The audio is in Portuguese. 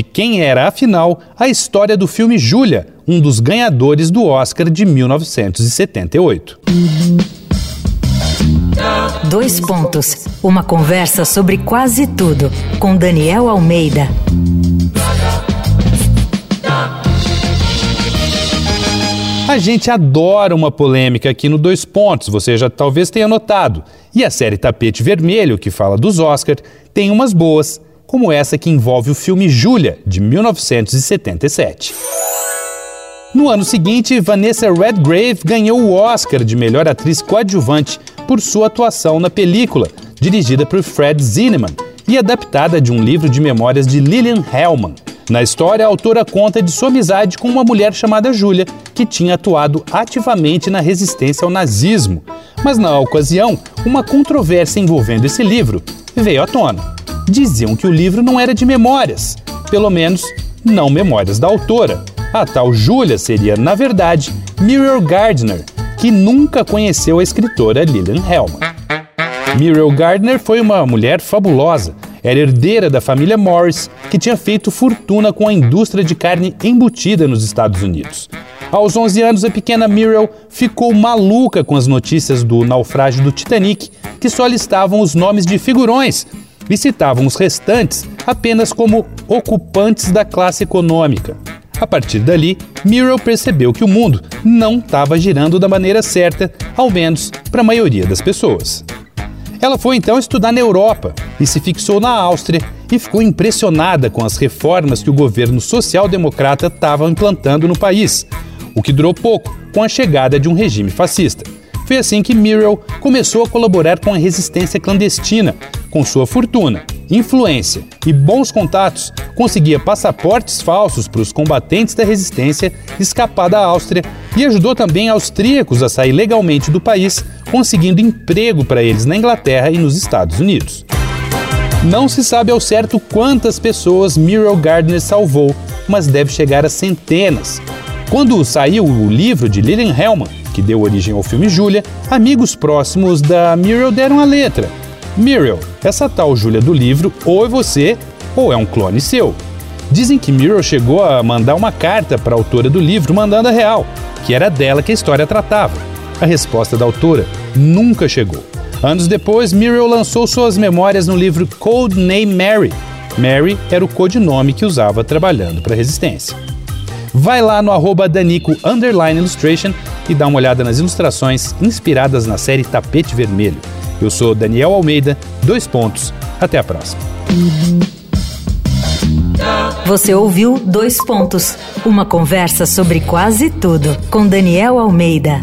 de quem era, afinal, a história do filme Júlia, um dos ganhadores do Oscar de 1978. Dois pontos. Uma conversa sobre quase tudo com Daniel Almeida. A gente adora uma polêmica aqui no Dois Pontos, você já talvez tenha notado. E a série Tapete Vermelho, que fala dos Oscar, tem umas boas, como essa que envolve o filme Júlia, de 1977. No ano seguinte, Vanessa Redgrave ganhou o Oscar de melhor atriz coadjuvante por sua atuação na película, dirigida por Fred Zinnemann e adaptada de um livro de memórias de Lillian Hellman. Na história, a autora conta de sua amizade com uma mulher chamada Júlia, que tinha atuado ativamente na resistência ao nazismo. Mas na ocasião, uma controvérsia envolvendo esse livro veio à tona. Diziam que o livro não era de memórias, pelo menos não memórias da autora. A tal Júlia seria, na verdade, Muriel Gardner, que nunca conheceu a escritora Lillian Hellman. Muriel Gardner foi uma mulher fabulosa, era herdeira da família Morris, que tinha feito fortuna com a indústria de carne embutida nos Estados Unidos. Aos 11 anos, a pequena Muriel ficou maluca com as notícias do naufrágio do Titanic, que só listavam os nomes de figurões e citavam os restantes apenas como ocupantes da classe econômica. A partir dali, Muriel percebeu que o mundo não estava girando da maneira certa, ao menos para a maioria das pessoas. Ela foi então estudar na Europa e se fixou na Áustria e ficou impressionada com as reformas que o governo social-democrata estava implantando no país, o que durou pouco com a chegada de um regime fascista. Foi assim que Muriel começou a colaborar com a resistência clandestina, com sua fortuna, influência e bons contatos, conseguia passaportes falsos para os combatentes da resistência escapar da Áustria e ajudou também austríacos a sair legalmente do país, conseguindo emprego para eles na Inglaterra e nos Estados Unidos. Não se sabe ao certo quantas pessoas Muriel Gardner salvou, mas deve chegar a centenas. Quando saiu o livro de Lillian Hellman, que deu origem ao filme Julia, amigos próximos da Muriel deram a letra. Muriel, essa tal Júlia do livro ou é você ou é um clone seu. Dizem que Muriel chegou a mandar uma carta para a autora do livro mandando a real, que era dela que a história tratava. A resposta da autora nunca chegou. Anos depois, Muriel lançou suas memórias no livro Code Name Mary. Mary era o codinome que usava trabalhando para a resistência. Vai lá no arroba Danico Illustration e dá uma olhada nas ilustrações inspiradas na série Tapete Vermelho. Eu sou Daniel Almeida, dois pontos. Até a próxima. Você ouviu Dois Pontos uma conversa sobre quase tudo com Daniel Almeida.